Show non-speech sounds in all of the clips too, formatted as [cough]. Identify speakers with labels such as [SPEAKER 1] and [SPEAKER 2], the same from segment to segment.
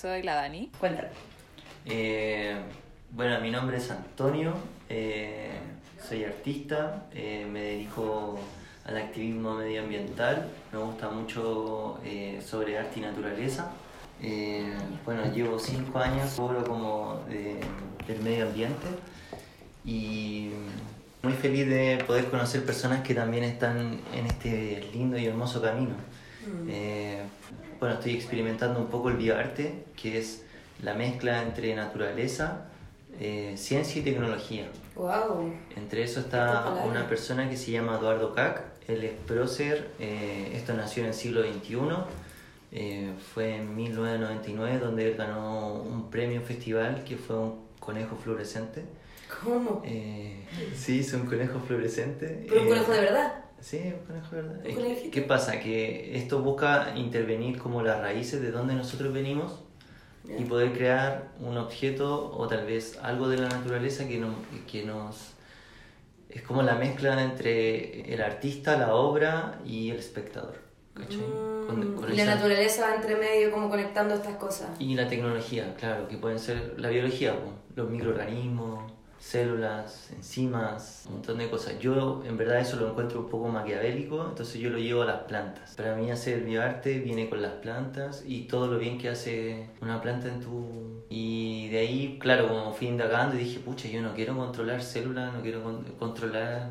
[SPEAKER 1] soy
[SPEAKER 2] la Dani.
[SPEAKER 1] Cuéntame.
[SPEAKER 3] Eh, bueno, mi nombre es Antonio, eh, soy artista, eh, me dedico al activismo medioambiental, me gusta mucho eh, sobre arte y naturaleza. Eh, bueno, llevo cinco años cobro como de- del medio ambiente y muy feliz de poder conocer personas que también están en este lindo y hermoso camino. Eh, bueno, estoy experimentando un poco el bioarte, que es la mezcla entre naturaleza, eh, ciencia y tecnología.
[SPEAKER 1] Wow.
[SPEAKER 3] Entre eso está una persona que se llama Eduardo Cac, él es prócer, eh, esto nació en el siglo XXI, eh, fue en 1999 donde él ganó un premio festival que fue un conejo fluorescente.
[SPEAKER 1] ¿Cómo?
[SPEAKER 3] Eh, sí, es un conejo fluorescente.
[SPEAKER 1] ¿Pero un conejo de verdad?
[SPEAKER 3] Sí, un conejo de verdad.
[SPEAKER 1] ¿Un
[SPEAKER 3] Es que-
[SPEAKER 1] conejito?
[SPEAKER 3] ¿Qué pasa? Que esto busca intervenir como las raíces de donde nosotros venimos y
[SPEAKER 1] Ya.
[SPEAKER 3] poder crear un objeto o tal vez algo de la naturaleza que, no, que nos... Es como la mezcla entre el artista, la obra y el espectador. ¿cachai? Con- con
[SPEAKER 1] Mm. y la
[SPEAKER 3] esa-
[SPEAKER 1] naturaleza va entre medio, como conectando estas cosas.
[SPEAKER 3] y la tecnología, claro, que pueden ser la biología, los microorganismos, células, enzimas, un montón de cosas. Yo en verdad eso lo encuentro un poco maquiavélico, entonces yo lo llevo a las plantas. Para mí hacer bioarte viene con las plantas y todo lo bien que hace una planta en tu... Y de ahí, claro, como fui indagando y dije, pucha, yo no quiero controlar células, no quiero con- controlar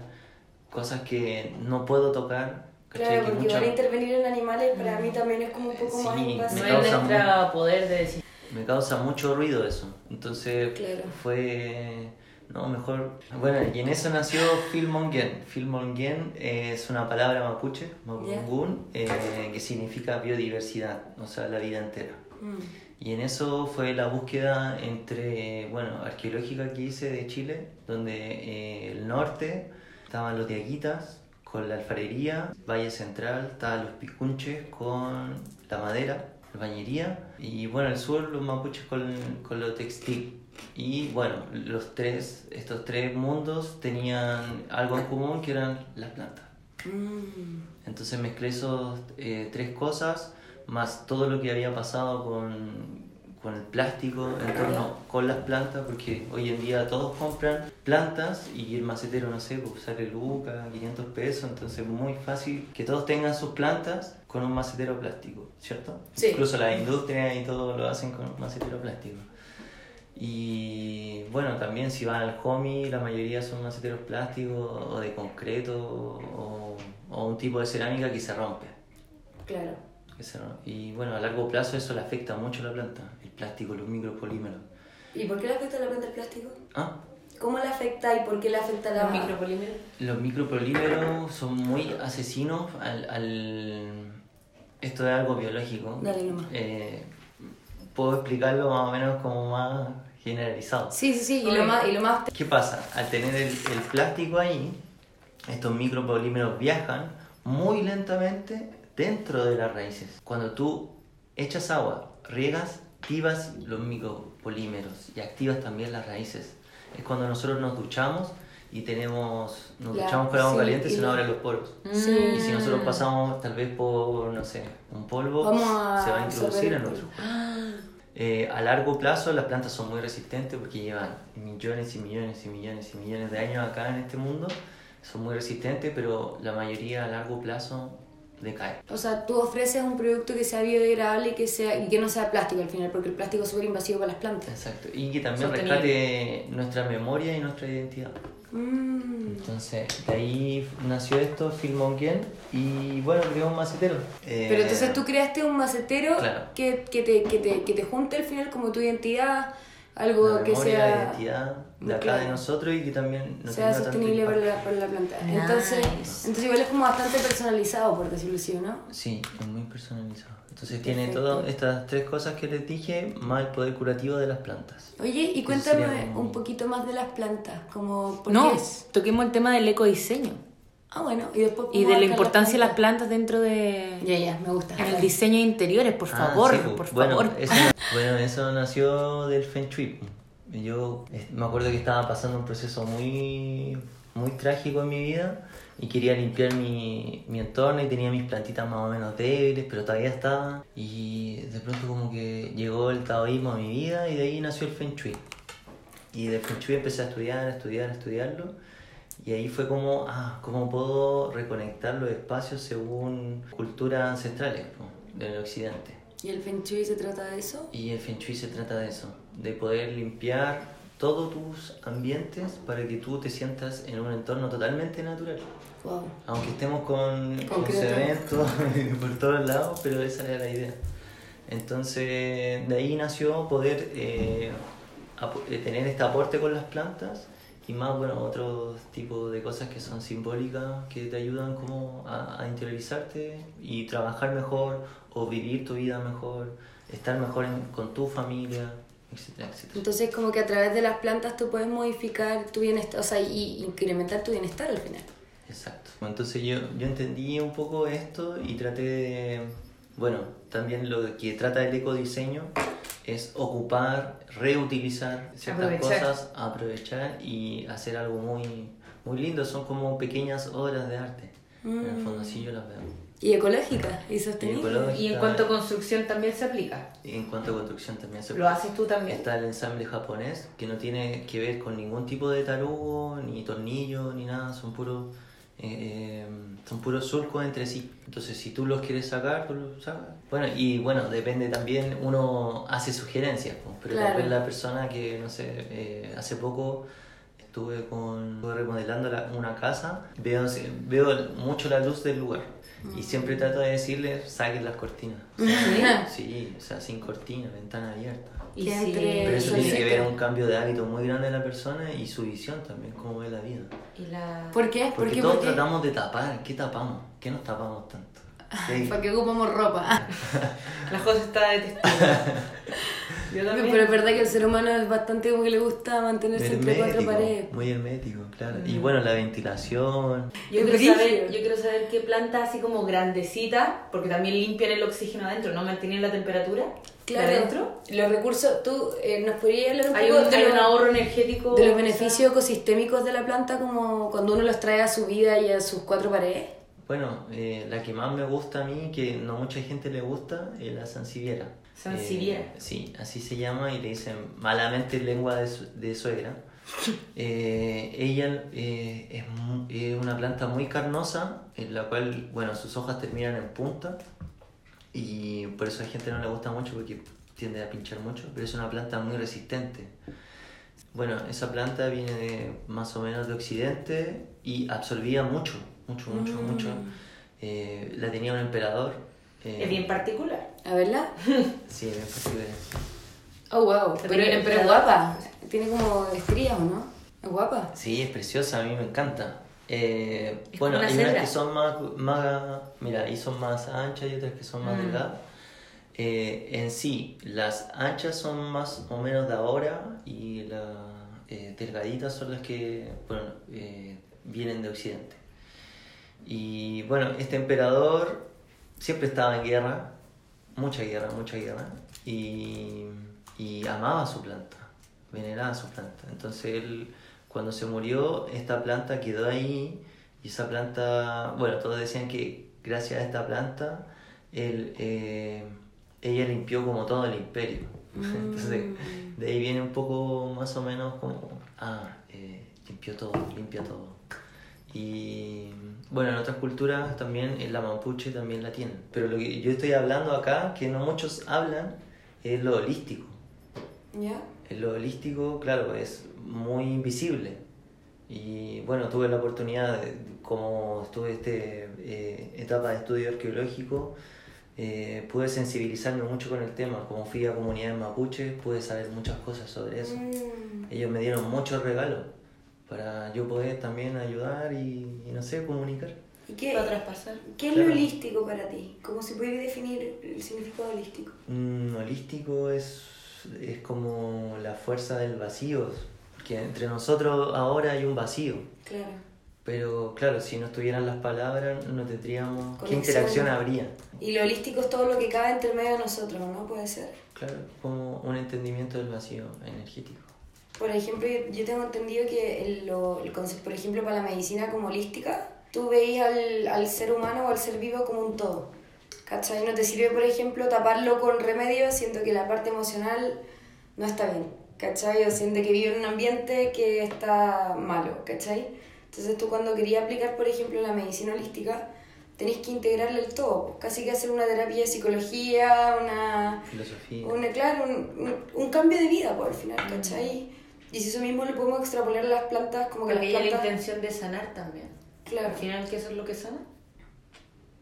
[SPEAKER 3] cosas que no puedo tocar.
[SPEAKER 1] Claro,
[SPEAKER 3] Que
[SPEAKER 1] porque
[SPEAKER 3] mucha-
[SPEAKER 1] van a intervenir en animales para mí también es como un poco más
[SPEAKER 3] Sí, me
[SPEAKER 4] No
[SPEAKER 1] invasivo.
[SPEAKER 4] es
[SPEAKER 3] causa
[SPEAKER 4] nuestro poder de decir.
[SPEAKER 3] me causa mucho ruido eso. Entonces
[SPEAKER 1] Claro.
[SPEAKER 3] fue, no, mejor. Bueno, y en eso nació Filmongen. Filmongen es una palabra mapuche, mapungún, eh, que significa biodiversidad, o sea, la vida entera.
[SPEAKER 1] Mm.
[SPEAKER 3] Y en eso fue la búsqueda entre, bueno, arqueológica que hice de Chile, donde eh, el norte estaban los diaguitas con la alfarería, Valle Central estaban los picunches con la madera, la bañería, y bueno, el sur los mapuches con, con lo textil. Y bueno, los tres, estos tres mundos tenían algo en común que eran las plantas.
[SPEAKER 1] Mm.
[SPEAKER 3] Entonces mezclé esos eh, tres cosas, más todo lo que había pasado con, con el plástico en torno con las plantas, porque hoy en día todos compran plantas y el macetero, no sé, pues sale lucas, 500 pesos, entonces es muy fácil que todos tengan sus plantas con un macetero plástico, ¿cierto?
[SPEAKER 1] Sí.
[SPEAKER 3] Incluso la industria y todo lo hacen con un macetero plástico. Y bueno, también si van al homie, la mayoría son maceteros plásticos o de concreto o, o un tipo de cerámica que se rompe.
[SPEAKER 1] Claro.
[SPEAKER 3] Y bueno, a largo plazo eso le afecta mucho a la planta, el plástico, los micropolímeros.
[SPEAKER 1] ¿Y por qué le afecta a la planta el plástico?
[SPEAKER 3] Ah,
[SPEAKER 1] ¿Cómo le afecta y por qué le afecta a la
[SPEAKER 4] Los micropolímeros.
[SPEAKER 3] los micropolímeros son muy asesinos al, al... Esto es algo biológico.
[SPEAKER 1] Dale nomás.
[SPEAKER 3] Eh, puedo explicarlo más o menos como más generalizado.
[SPEAKER 1] Sí, sí, sí. Y lo más, y lo más
[SPEAKER 3] ¿Qué pasa? Al tener el, el plástico ahí, estos micropolímeros viajan muy lentamente dentro de las raíces. Cuando tú echas agua, riegas, activas los micropolímeros y activas también las raíces. Es cuando nosotros nos duchamos y tenemos, nos duchamos con agua
[SPEAKER 1] sí,
[SPEAKER 3] caliente, se nos abren los poros.
[SPEAKER 1] Sí.
[SPEAKER 3] Y si nosotros pasamos tal vez por, no sé, un polvo,
[SPEAKER 1] a
[SPEAKER 3] se va a introducir en nuestro
[SPEAKER 1] polvo.
[SPEAKER 3] Eh, a largo plazo las plantas son muy resistentes porque llevan millones y millones y millones y millones de años acá en este mundo. Son muy resistentes, pero la mayoría a largo plazo decae.
[SPEAKER 1] O sea, tú ofreces un producto que sea biodegradable y que, sea, y que no sea plástico al final, porque el plástico es súper invasivo para las plantas.
[SPEAKER 3] Exacto. Y que también
[SPEAKER 4] Sostenible.
[SPEAKER 3] rescate nuestra memoria y nuestra identidad.
[SPEAKER 1] Mm.
[SPEAKER 3] Entonces, de ahí nació esto, Filmongen, y bueno, creó un macetero. Eh,
[SPEAKER 1] Pero entonces tú creaste un macetero
[SPEAKER 3] Claro.
[SPEAKER 1] que, que, te, que, te, que te junte al final como tu identidad, algo
[SPEAKER 3] la
[SPEAKER 1] que
[SPEAKER 3] memoria,
[SPEAKER 1] sea...
[SPEAKER 3] la identidad de acá
[SPEAKER 1] Claro.
[SPEAKER 3] de nosotros y que también no
[SPEAKER 1] sea sostenible para la, para la planta.
[SPEAKER 4] Nice.
[SPEAKER 1] Entonces, entonces igual es como bastante personalizado, por decirlo así, ¿no?
[SPEAKER 3] Sí, es muy personalizado. Entonces tiene
[SPEAKER 1] Perfecto.
[SPEAKER 3] todas estas tres cosas que les dije, más el poder curativo de las plantas.
[SPEAKER 1] Oye, y cuéntame un poquito más de las plantas, como... ¿por
[SPEAKER 4] No,
[SPEAKER 1] qué?
[SPEAKER 4] toquemos el tema del ecodiseño
[SPEAKER 1] Ah, bueno, y después...
[SPEAKER 4] y de la importancia de las plantas dentro de
[SPEAKER 1] Ya, ya, me gusta.
[SPEAKER 4] en el diseño de interiores, por
[SPEAKER 3] Ah,
[SPEAKER 4] favor,
[SPEAKER 3] sí,
[SPEAKER 4] por
[SPEAKER 3] bueno,
[SPEAKER 4] favor.
[SPEAKER 3] Eso, bueno, eso nació del Feng Shui. Yo eh, me acuerdo que estaba pasando un proceso muy muy trágico en mi vida y quería limpiar mi, mi entorno y tenía mis plantitas más o menos débiles, pero todavía estaban. Y de pronto como que llegó el taoísmo a mi vida y de ahí nació el Feng Shui. Y del Feng Shui empecé a estudiar, a estudiar, a estudiarlo. Y ahí fue como, ah, ¿cómo puedo reconectar los espacios según culturas ancestrales del occidente?
[SPEAKER 1] ¿Y el Feng Shui se trata de eso?
[SPEAKER 3] Y el Feng Shui se trata de eso, de poder limpiar todos tus ambientes para que tú te sientas en un entorno totalmente natural.
[SPEAKER 1] Wow.
[SPEAKER 3] Aunque estemos con, con cemento [laughs] por todos lados, pero esa era la idea. Entonces, de ahí nació poder eh, eh, tener este aporte con las plantas y más, bueno, otros tipos de cosas que son simbólicas, que te ayudan como a, a interiorizarte y trabajar mejor o vivir tu vida mejor, estar mejor en- con tu familia, etcétera, etcétera.
[SPEAKER 1] Entonces como que a través de las plantas tú puedes modificar tu bienestar, o sea, y incrementar tu bienestar al final.
[SPEAKER 3] Exacto. Entonces yo, yo entendí un poco esto y traté de, bueno, también lo que trata el ecodiseño es ocupar, reutilizar ciertas
[SPEAKER 4] Aprovechar.
[SPEAKER 3] cosas, aprovechar y hacer algo muy, muy lindo. Son como pequeñas obras de arte. En el fondo así yo las veo.
[SPEAKER 1] Y ecológica y sostenible.
[SPEAKER 3] ecológica.
[SPEAKER 4] Y en cuanto a construcción también se aplica.
[SPEAKER 3] En cuanto a construcción también se
[SPEAKER 4] Lo haces tú también.
[SPEAKER 3] Está el ensamble japonés, que no tiene que ver con ningún tipo de tarugo, ni tornillo, ni nada, son puros eh, son puros surcos entre sí. Entonces, si tú los quieres sacar, tú los sacas. Bueno, y bueno, depende también, uno hace sugerencias, pues, pero
[SPEAKER 1] Claro.
[SPEAKER 3] vez la persona que, no sé, eh, hace poco estuve, con, estuve remodelando la- una casa, veo, veo mucho la luz del lugar. Y siempre trato de decirles, saquen las cortinas. [laughs] Sí, o sea, sin cortina, ventana abierta.
[SPEAKER 4] Y
[SPEAKER 1] Que
[SPEAKER 4] si-
[SPEAKER 1] entre-
[SPEAKER 3] Pero eso tiene que ver un cambio de hábito muy grande de la persona y su visión también, cómo ve la vida.
[SPEAKER 4] y la...
[SPEAKER 1] ¿Por qué? ¿Por
[SPEAKER 3] Porque
[SPEAKER 1] qué?
[SPEAKER 3] todos
[SPEAKER 1] ¿Por qué?
[SPEAKER 3] tratamos de tapar, ¿qué tapamos? ¿Qué nos tapamos tanto? [laughs]
[SPEAKER 1] ¿Para qué ocupamos ropa? [laughs]
[SPEAKER 4] La cosa está de testigo. Yo [laughs] también.
[SPEAKER 1] Pero es verdad que el ser humano es bastante como que le gusta mantenerse entre cuatro paredes.
[SPEAKER 3] muy hermético, claro. Y bueno, la ventilación.
[SPEAKER 4] Yo quiero, saber, yo quiero saber qué planta así como grandecita, porque también limpian el oxígeno adentro, ¿no? Mantienen la temperatura
[SPEAKER 1] Claro.
[SPEAKER 4] de adentro.
[SPEAKER 1] Los recursos, tú eh, nos podrías hablar un
[SPEAKER 4] Hay
[SPEAKER 1] poco
[SPEAKER 4] un,
[SPEAKER 1] de,
[SPEAKER 4] hay
[SPEAKER 1] los-
[SPEAKER 4] un ahorro energético.
[SPEAKER 1] de los beneficios ecosistémicos de la planta como cuando uno los trae a su vida y a sus cuatro paredes.
[SPEAKER 3] Bueno, eh, la que más me gusta a mí, que no mucha gente le gusta, es la sansevieria.
[SPEAKER 4] Sansevieria.
[SPEAKER 3] Eh, sí, así se llama y le dicen malamente lengua de, su- de suegra. [laughs] Eh, ella eh, es, es una planta muy carnosa, en la cual, bueno, sus hojas terminan en punta y por eso a la gente no le gusta mucho porque tiende a pinchar mucho, pero es una planta muy resistente. Bueno, esa planta viene de, más o menos de Occidente y absorbía mucho, mucho, mucho,
[SPEAKER 1] Mm.
[SPEAKER 3] mucho. Eh, la tenía un emperador. Eh,
[SPEAKER 4] Es bien particular.
[SPEAKER 1] ¿A verla? [laughs]
[SPEAKER 3] Sí, bien particular.
[SPEAKER 1] Oh, wow.
[SPEAKER 4] Pero
[SPEAKER 1] Pero,
[SPEAKER 4] tiene-
[SPEAKER 1] pero es guapa. Tiene como estrías, ¿o no? Es guapa.
[SPEAKER 3] Sí, es preciosa, a mí me encanta. Eh,
[SPEAKER 4] Es
[SPEAKER 3] bueno, hay unas que son más, más, mira, ahí son más anchas y otras que son más
[SPEAKER 4] Mm.
[SPEAKER 3] delgadas. Eh, en sí, las anchas son más o menos de ahora y las eh, delgaditas son las que bueno, eh, vienen de Occidente. Y bueno, este emperador siempre estaba en guerra, mucha guerra, mucha guerra, y, y amaba su planta, veneraba su planta. Entonces él, cuando se murió, esta planta quedó ahí, y esa planta, bueno, todos decían que gracias a esta planta, él, eh, ella limpió como todo el imperio. [laughs] Entonces, de ahí viene un poco más o menos como, ah, eh, limpió todo, limpia todo. Y bueno, en otras culturas también, en la mapuche también la tienen. Pero lo que yo estoy hablando acá, que no muchos hablan, es lo holístico.
[SPEAKER 1] ¿Ya?
[SPEAKER 3] Lo holístico, claro, es muy invisible. Y bueno, tuve la oportunidad, de- como estuve este eh, etapa de estudio arqueológico, eh, pude sensibilizarme mucho con el tema. Como fui a comunidades mapuches, pude saber muchas cosas sobre eso.
[SPEAKER 1] Mm.
[SPEAKER 3] Ellos me dieron muchos regalos para yo poder también ayudar y, y no sé, comunicar.
[SPEAKER 1] ¿Y qué,
[SPEAKER 4] Para traspasar.
[SPEAKER 1] qué es
[SPEAKER 3] Claro.
[SPEAKER 1] lo holístico para ti? ¿Cómo se puede definir el significado holístico?
[SPEAKER 3] Mm, holístico es, es como la fuerza del vacío, porque entre nosotros ahora hay un vacío.
[SPEAKER 1] Claro.
[SPEAKER 3] Pero claro, si no estuvieran las palabras, no tendríamos... ¿Qué
[SPEAKER 1] Conexión.
[SPEAKER 3] interacción habría?
[SPEAKER 1] Y lo holístico es todo lo que cabe entre medio de nosotros, ¿no? Puede ser.
[SPEAKER 3] Claro, como un entendimiento del vacío energético.
[SPEAKER 1] Por ejemplo, yo, yo tengo entendido que el, lo- el concepto, por ejemplo, para la medicina como holística, tú veías al, al ser humano o al ser vivo como un todo. ¿Cachai? No te sirve, por ejemplo, taparlo con remedios, siento que la parte emocional no está bien. ¿Cachai? O siente que vive en un ambiente que está malo. ¿Cachai? Entonces tú cuando querías aplicar, por ejemplo, la medicina holística, tenés que integrarle el todo. pues, Casi que hacer una terapia de psicología, una
[SPEAKER 3] Filosofía.
[SPEAKER 1] un, claro, un, un, un cambio de vida, por al final, ¿cachai? Y si eso mismo lo podemos extrapolar a las plantas, como que
[SPEAKER 4] Porque
[SPEAKER 1] las
[SPEAKER 4] hay la
[SPEAKER 1] plantas...
[SPEAKER 4] intención de sanar también.
[SPEAKER 1] Claro.
[SPEAKER 4] Al final, ¿qué eso es lo que sana?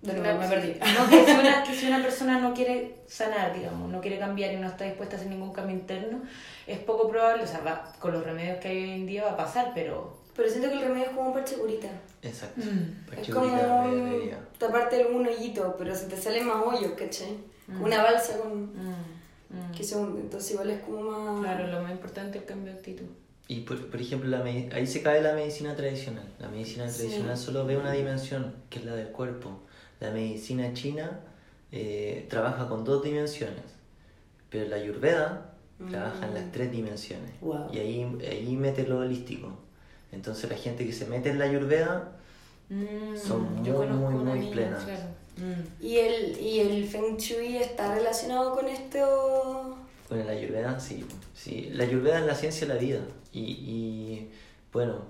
[SPEAKER 1] De nuevo, me perdí.
[SPEAKER 4] No, que si, una, que si una persona no quiere sanar, digamos, no quiere cambiar y no está dispuesta a hacer ningún cambio interno, es poco probable, o sea, va- con los remedios que hay hoy en día va a pasar, pero...
[SPEAKER 1] Pero siento que el remedio es como un parche curita.
[SPEAKER 3] Exacto.
[SPEAKER 4] Mm.
[SPEAKER 1] Es
[SPEAKER 3] Parche
[SPEAKER 1] como
[SPEAKER 3] curita, mediodía.
[SPEAKER 1] taparte algún hoyito, pero se te salen más hoyos, ¿cachai? Como una balsa con...
[SPEAKER 4] Mm, mm.
[SPEAKER 1] que se hunde, entonces igual es como más...
[SPEAKER 4] Claro, lo más importante es el cambio de actitud.
[SPEAKER 3] Y por, por ejemplo, la ahí se cae la medicina tradicional. La medicina
[SPEAKER 1] Sí.
[SPEAKER 3] tradicional solo ve una dimensión, que es la del cuerpo. La medicina china eh, trabaja con dos dimensiones, pero la ayurveda trabaja en las tres dimensiones.
[SPEAKER 1] Wow.
[SPEAKER 3] Y ahí, ahí mete lo holístico. Entonces la gente que se mete en la ayurveda
[SPEAKER 4] Mm,
[SPEAKER 3] Son muy, muy, muy plenas.
[SPEAKER 4] claro. Mm.
[SPEAKER 1] ¿Y el, ¿Y el Feng Shui está relacionado con esto?
[SPEAKER 3] Bueno, la ayurveda, sí. sí. La ayurveda es la ciencia de la vida. Y, y, bueno,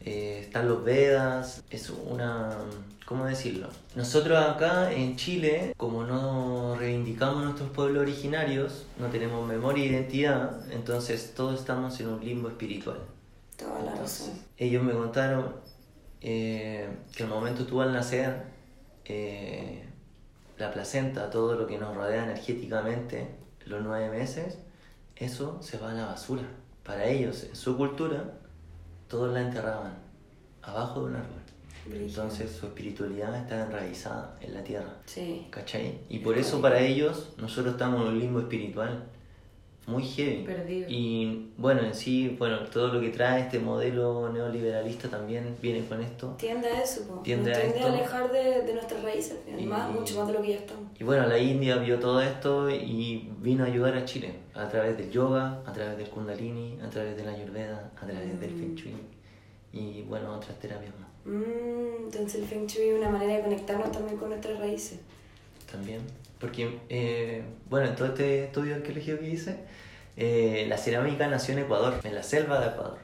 [SPEAKER 3] eh, están los Vedas, es una... ¿Cómo decirlo? Nosotros acá en Chile, como no reivindicamos nuestros pueblos originarios, no tenemos memoria e identidad, entonces todos estamos en un limbo espiritual.
[SPEAKER 1] Toda la razón.
[SPEAKER 3] Ellos me contaron eh, que al momento tú al nacer, eh, la placenta, todo lo que nos rodea energéticamente, los nueve meses, eso se va a la basura. Para ellos, en su cultura, todos la enterraban abajo de un árbol. Entonces su espiritualidad está enraizada en la tierra.
[SPEAKER 1] Sí.
[SPEAKER 3] ¿Cachai? Y por eso para ellos nosotros estamos en un limbo espiritual muy heavy.
[SPEAKER 4] Perdido.
[SPEAKER 3] Y bueno, en sí, bueno, todo lo que trae este modelo neoliberalista también viene con esto.
[SPEAKER 1] Tiende a eso, po.
[SPEAKER 3] Tiende
[SPEAKER 1] Nos
[SPEAKER 3] a
[SPEAKER 1] tiende a
[SPEAKER 3] esto.
[SPEAKER 1] alejar de, de nuestras raíces,
[SPEAKER 3] Y-
[SPEAKER 1] más, mucho más de lo que ya estamos.
[SPEAKER 3] Y bueno, la India vio todo esto y vino a ayudar a Chile a través del yoga, a través del kundalini, a través de la ayurveda, a través del feng shui y bueno, otras terapias más
[SPEAKER 1] Mm, entonces el Feng Shui es una manera de conectarnos también con nuestras raíces.
[SPEAKER 3] también. Porque, eh, bueno, en todo este estudio arqueológico que hice, eh, la cerámica nació en Ecuador, en la selva de Ecuador.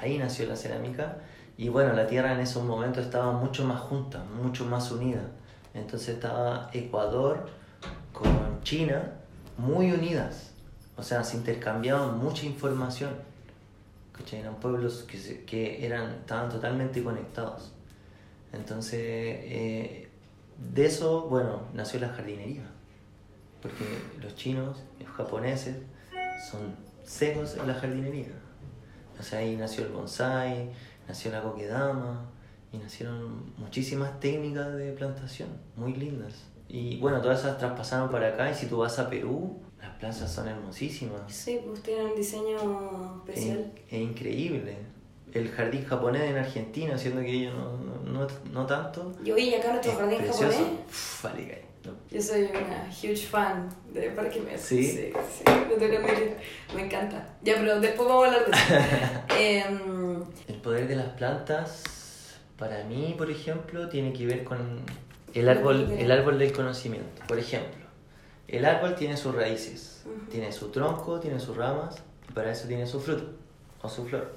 [SPEAKER 3] Ahí nació la cerámica y bueno, la tierra en esos momentos estaba mucho más junta, mucho más unida. Entonces estaba Ecuador con China muy unidas. O sea, se intercambiaban mucha información. ¿Cachai? Eran pueblos que, se- que eran, estaban totalmente conectados. Entonces, eh, de eso, bueno, nació la jardinería. Porque los chinos, los japoneses, son secos en la jardinería. O sea, ahí nació el bonsai, nació la kokedama y nacieron muchísimas técnicas de plantación muy lindas. Y bueno, todas esas traspasaron para acá y si tú vas a Perú, las plazas son hermosísimas.
[SPEAKER 1] Sí, pues tienen un diseño
[SPEAKER 3] Es,
[SPEAKER 1] especial.
[SPEAKER 3] es increíble. El jardín japonés en Argentina, siendo que ellos no, no, no, no tanto.
[SPEAKER 1] Y oye, acá nuestro
[SPEAKER 3] es
[SPEAKER 1] jardín
[SPEAKER 3] precioso.
[SPEAKER 1] japonés,
[SPEAKER 3] Uf, vale.
[SPEAKER 1] Yo soy una huge fan de Parque Mesa.
[SPEAKER 3] ¿Sí?
[SPEAKER 1] Sí, sí, lo tengo que. Me encanta. Ya, pero después vamos a hablar de eso. [laughs] Em,
[SPEAKER 3] El poder de las plantas, para mí, por ejemplo, tiene que ver con el árbol, el árbol del conocimiento. Por ejemplo, el árbol tiene sus raíces, tiene su tronco, tiene sus ramas, y para eso tiene su fruto o su flor.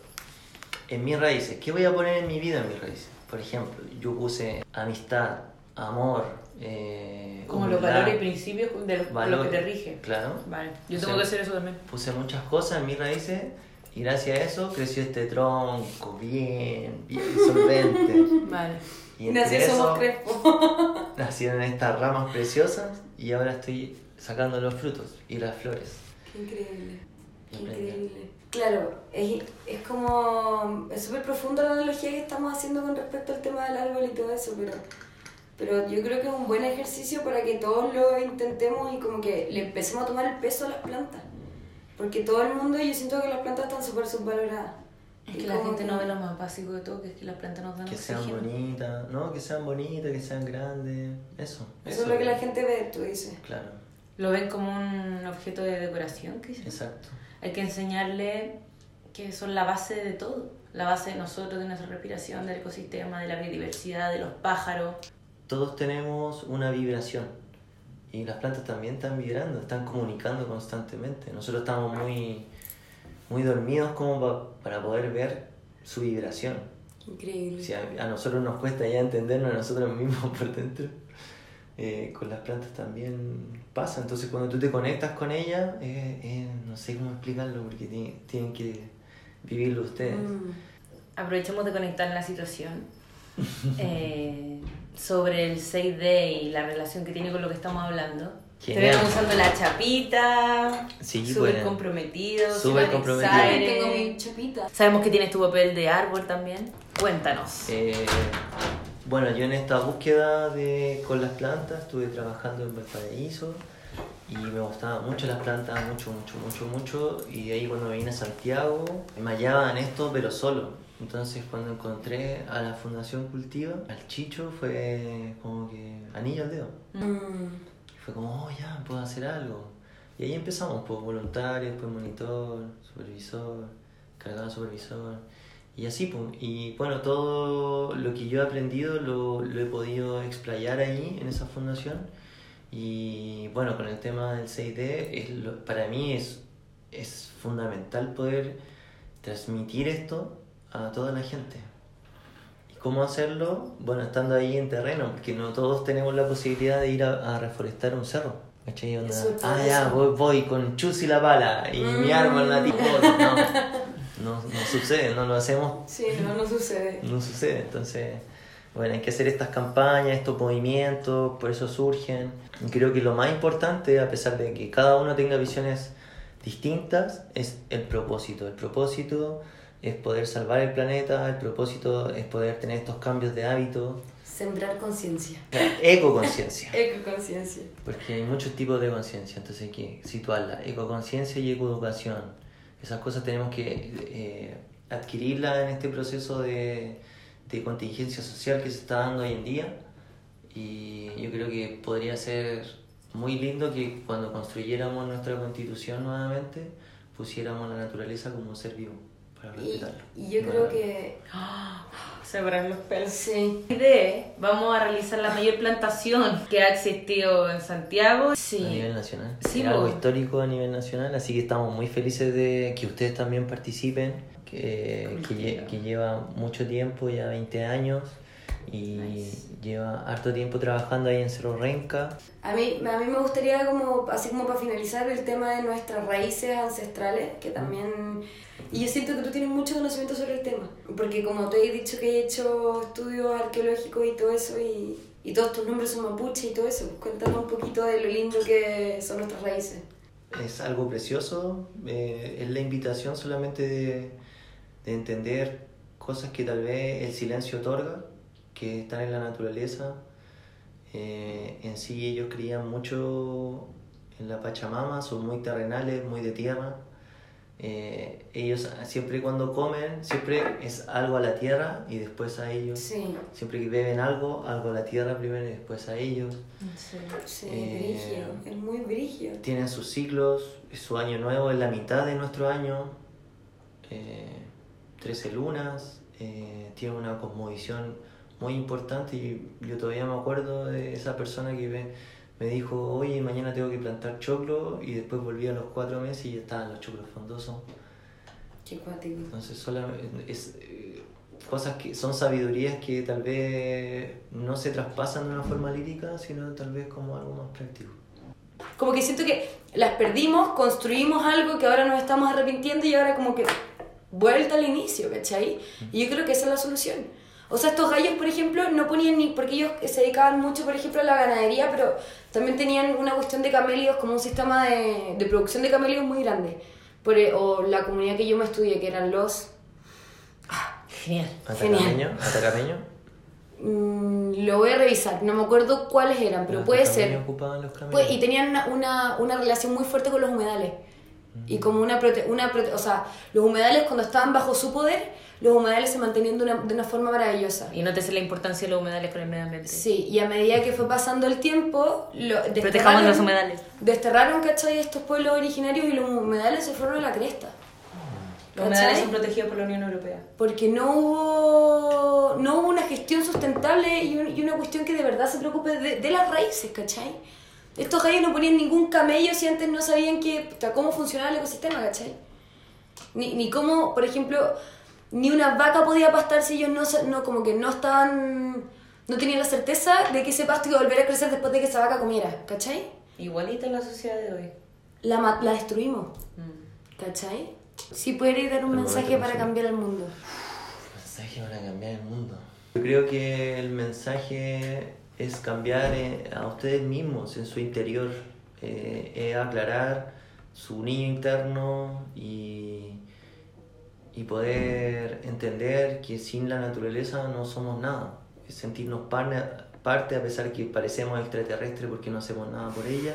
[SPEAKER 3] En mis raíces, ¿qué voy a poner en mi vida en mis raíces? Por ejemplo, yo puse amistad, amor, eh,
[SPEAKER 4] Como los valores y principios de los,
[SPEAKER 3] valor-
[SPEAKER 4] que te rige.
[SPEAKER 3] Claro.
[SPEAKER 4] Vale, yo tengo que hacer eso también.
[SPEAKER 3] Puse muchas cosas en mis raíces y gracias a eso creció este tronco bien, bien solvente. [laughs]
[SPEAKER 4] Vale.
[SPEAKER 3] Y entre
[SPEAKER 1] Nací somos
[SPEAKER 3] eso
[SPEAKER 1] Crespo. [laughs]
[SPEAKER 3] nacieron estas ramas preciosas y ahora estoy sacando los frutos y las flores.
[SPEAKER 1] Qué increíble. Qué increíble. Claro, es, es como. Es súper profunda la analogía que estamos haciendo con respecto al tema del árbol y todo eso, pero. Pero yo creo que es un buen ejercicio para que todos lo intentemos y como que le empecemos a tomar el peso a las plantas. Porque todo el mundo, yo siento que las plantas están súper subvaloradas.
[SPEAKER 4] Es
[SPEAKER 1] Y
[SPEAKER 4] que la
[SPEAKER 1] como
[SPEAKER 4] gente no ve lo más básico de todo, que es que las plantas nos dan
[SPEAKER 3] Que sean
[SPEAKER 4] oxígeno.
[SPEAKER 3] bonitas, ¿no? Que sean bonitas, que sean grandes. Eso.
[SPEAKER 1] Eso es lo que la gente ve, tú dices.
[SPEAKER 3] Claro,
[SPEAKER 4] Lo ven como un objeto de decoración, quizás.
[SPEAKER 3] exacto.
[SPEAKER 4] Hay que enseñarle que son la base de todo, la base de nosotros, de nuestra respiración, del ecosistema, de la biodiversidad, de los pájaros.
[SPEAKER 3] Todos tenemos una vibración y las plantas también están vibrando, están comunicando constantemente. Nosotros estamos muy, muy dormidos como pa- para poder ver su vibración.
[SPEAKER 1] Increíble.
[SPEAKER 3] Si a, a nosotros nos cuesta ya entendernos a nosotros mismos [laughs] por dentro, eh, con las plantas también pasa. Entonces cuando tú te conectas con ellas, eh, eh, no sé cómo explicarlo porque ti- tienen que vivirlo ustedes.
[SPEAKER 1] Mm.
[SPEAKER 4] Aprovechemos de conectar la situación [laughs] eh, sobre el 6D y la relación que tiene con lo que estamos hablando. Te
[SPEAKER 3] Genial.
[SPEAKER 4] vemos usando la chapita,
[SPEAKER 3] Sí,
[SPEAKER 4] súper
[SPEAKER 3] pues.
[SPEAKER 4] comprometido,
[SPEAKER 3] Súper comprometido.
[SPEAKER 1] Tengo mi chapita.
[SPEAKER 4] Sabemos que tienes tu papel de árbol también. Cuéntanos.
[SPEAKER 3] Eh, bueno, yo en esta búsqueda de, con las plantas estuve trabajando en Valparaíso y me gustaban mucho las plantas, mucho, mucho, mucho, mucho. Y de ahí cuando vine a Santiago me hallaba en esto, pero solo. Entonces cuando encontré a la Fundación Cultiva, al Chicho, fue como que anillo al dedo.
[SPEAKER 1] Mm.
[SPEAKER 3] Fue como, oh, ya, puedo hacer algo. Y ahí empezamos, pues voluntario, después monitor, supervisor, cargado supervisor. Y así, pues. Y bueno, todo lo que yo he aprendido lo, lo he podido explayar ahí, en esa fundación. Y bueno, con el tema del 6D, es lo- para mí es, es fundamental poder transmitir esto a toda la gente. ¿Y cómo hacerlo? Bueno, estando ahí en terreno, porque no todos tenemos la posibilidad de ir a, a reforestar un cerro. ¿Cachai? Onda, ah, ya, voy, voy con chus y la pala y mi
[SPEAKER 1] Mm.
[SPEAKER 3] arma el nativo. [laughs] No, no, no sucede, no lo hacemos
[SPEAKER 1] Sí, no, no sucede. [laughs]
[SPEAKER 3] no sucede. Entonces, bueno, hay que hacer estas campañas, estos movimientos, por eso surgen. Y creo que lo más importante, a pesar de que cada uno tenga visiones distintas, es el propósito. El propósito es poder salvar el planeta, el propósito es poder tener estos cambios de hábito,
[SPEAKER 1] Sembrar conciencia.
[SPEAKER 3] ecoconciencia. [laughs]
[SPEAKER 1] Ecoconciencia.
[SPEAKER 3] Porque hay muchos tipos de conciencia, entonces hay que situarla. Ecoconciencia y ecoeducación. Esas cosas tenemos que eh, adquirirlas en este proceso de, de contingencia social que se está dando hoy en día. Y yo creo que podría ser muy lindo que cuando construyéramos nuestra constitución nuevamente, pusiéramos la naturaleza como un ser vivo
[SPEAKER 1] Y, y yo creo que. [gasps]
[SPEAKER 4] Se paran los pelos.
[SPEAKER 1] Sí.
[SPEAKER 4] de vamos a realizar la mayor plantación que ha existido en Santiago.
[SPEAKER 3] A
[SPEAKER 4] Sí.
[SPEAKER 3] nivel nacional.
[SPEAKER 4] Sí,
[SPEAKER 3] es algo
[SPEAKER 4] po.
[SPEAKER 3] histórico a nivel nacional, así que estamos muy felices de que ustedes también participen, que, que, lle- que lleva mucho tiempo, ya 20 años, y
[SPEAKER 4] Nice.
[SPEAKER 3] lleva harto tiempo trabajando ahí en Cerro Renca.
[SPEAKER 1] A mí, a mí me gustaría, como, así como para finalizar, el tema de nuestras raíces ancestrales, que también... Y yo siento que tú tienes mucho conocimiento sobre el tema, porque como te he dicho que he hecho estudios arqueológicos y todo eso, y, y todos tus nombres son mapuche y todo eso, cuéntanos un poquito de lo lindo que son nuestras raíces.
[SPEAKER 3] Es algo precioso, eh, es la invitación solamente de, de entender cosas que tal vez el silencio otorga, que están en la naturaleza. Eh, en sí ellos creían mucho en la Pachamama, son muy terrenales, muy de tierra. Eh, ellos siempre cuando comen, siempre es algo a la tierra y después a ellos.
[SPEAKER 1] Sí,
[SPEAKER 3] Siempre que beben algo, algo a la tierra primero y después a ellos.
[SPEAKER 1] sí,
[SPEAKER 3] Eh,
[SPEAKER 1] brígido, es muy brígido.
[SPEAKER 3] Tienen sus ciclos, su año nuevo es la mitad de nuestro año, eh, 13 lunas, eh, tiene una cosmovisión muy importante y yo todavía me acuerdo de esa persona que me, me dijo, oye, mañana tengo que plantar choclo y después volví a los cuatro meses y ya estaban los choclos frondosos. Entonces solamente es eh, cosas que son sabidurías que tal vez no se traspasan de una forma lírica, sino tal vez como algo más práctico.
[SPEAKER 1] Como que siento que las perdimos, construimos algo que ahora nos estamos arrepintiendo y ahora como que vuelta al inicio, ¿cachai? Y yo creo que esa es la solución. O sea, estos gallos, por ejemplo, no ponían ni... Porque ellos se dedicaban mucho, por ejemplo, a la ganadería, pero también tenían una cuestión de camelios, como un sistema de, de producción de camelios muy grande. Por, e- o la comunidad que yo me estudié, que eran los...
[SPEAKER 4] Genial.
[SPEAKER 3] Atacameño, atacameño.
[SPEAKER 1] mm, lo voy a revisar, no me acuerdo cuáles eran, pero
[SPEAKER 3] Los
[SPEAKER 1] puede ser...
[SPEAKER 3] ocupaban los camellos.
[SPEAKER 1] Pues, y tenían una, una, una relación muy fuerte con los humedales. Y como una, prote- una prote- o sea, los humedales cuando estaban bajo su poder, los humedales se mantenían de una, de una forma maravillosa.
[SPEAKER 4] Y no te sé la importancia de los humedales con el medio ambiente.
[SPEAKER 1] Sí, y a medida que fue pasando el tiempo, lo,
[SPEAKER 4] Protejamos los humedales.
[SPEAKER 1] Desterraron, ¿cachai? Estos pueblos originarios y los humedales se fueron a la cresta.
[SPEAKER 4] Los humedales son protegidos por la Unión Europea.
[SPEAKER 1] Porque no hubo, no hubo una gestión sustentable y, un- y una cuestión que de verdad se preocupe de, de las raíces, ¿cachai? Estos gallos no ponían ningún camello si antes no sabían que, puta, cómo funcionaba el ecosistema, ¿cachai? Ni, ni cómo, por ejemplo, ni una vaca podía pastar si ellos no, no como que no estaban, no tenían la certeza de que ese pasto iba a volver a crecer después de que esa vaca comiera, ¿cachai?
[SPEAKER 4] Igualita la sociedad de hoy.
[SPEAKER 1] La, la destruimos,
[SPEAKER 4] Mm.
[SPEAKER 1] ¿cachai? Si pudierais dar un mensaje para
[SPEAKER 3] sí.
[SPEAKER 1] cambiar el mundo.
[SPEAKER 3] Mensaje para cambiar el mundo. Yo creo que el mensaje es cambiar eh, a ustedes mismos en su interior, eh, es aclarar su niño interno y, y poder entender que sin la naturaleza no somos nada, sentirnos par- parte a pesar que parecemos extraterrestres porque no hacemos nada por ella.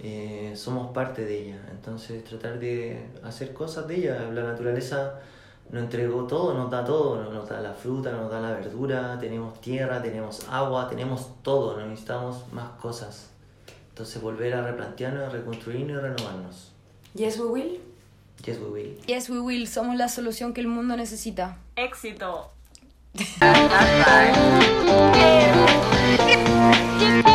[SPEAKER 3] eh, somos parte de ella, entonces tratar de hacer cosas de ella. La naturaleza nos entregó todo, nos da todo, nos da la fruta, nos da la verdura, tenemos tierra, tenemos agua, tenemos todo, no necesitamos más cosas. Entonces volver a replantearnos, a reconstruirnos y renovarnos.
[SPEAKER 1] Yes, we will.
[SPEAKER 3] Yes, we will.
[SPEAKER 1] Yes, we will. Somos la solución que el mundo necesita.
[SPEAKER 2] Éxito. [laughs]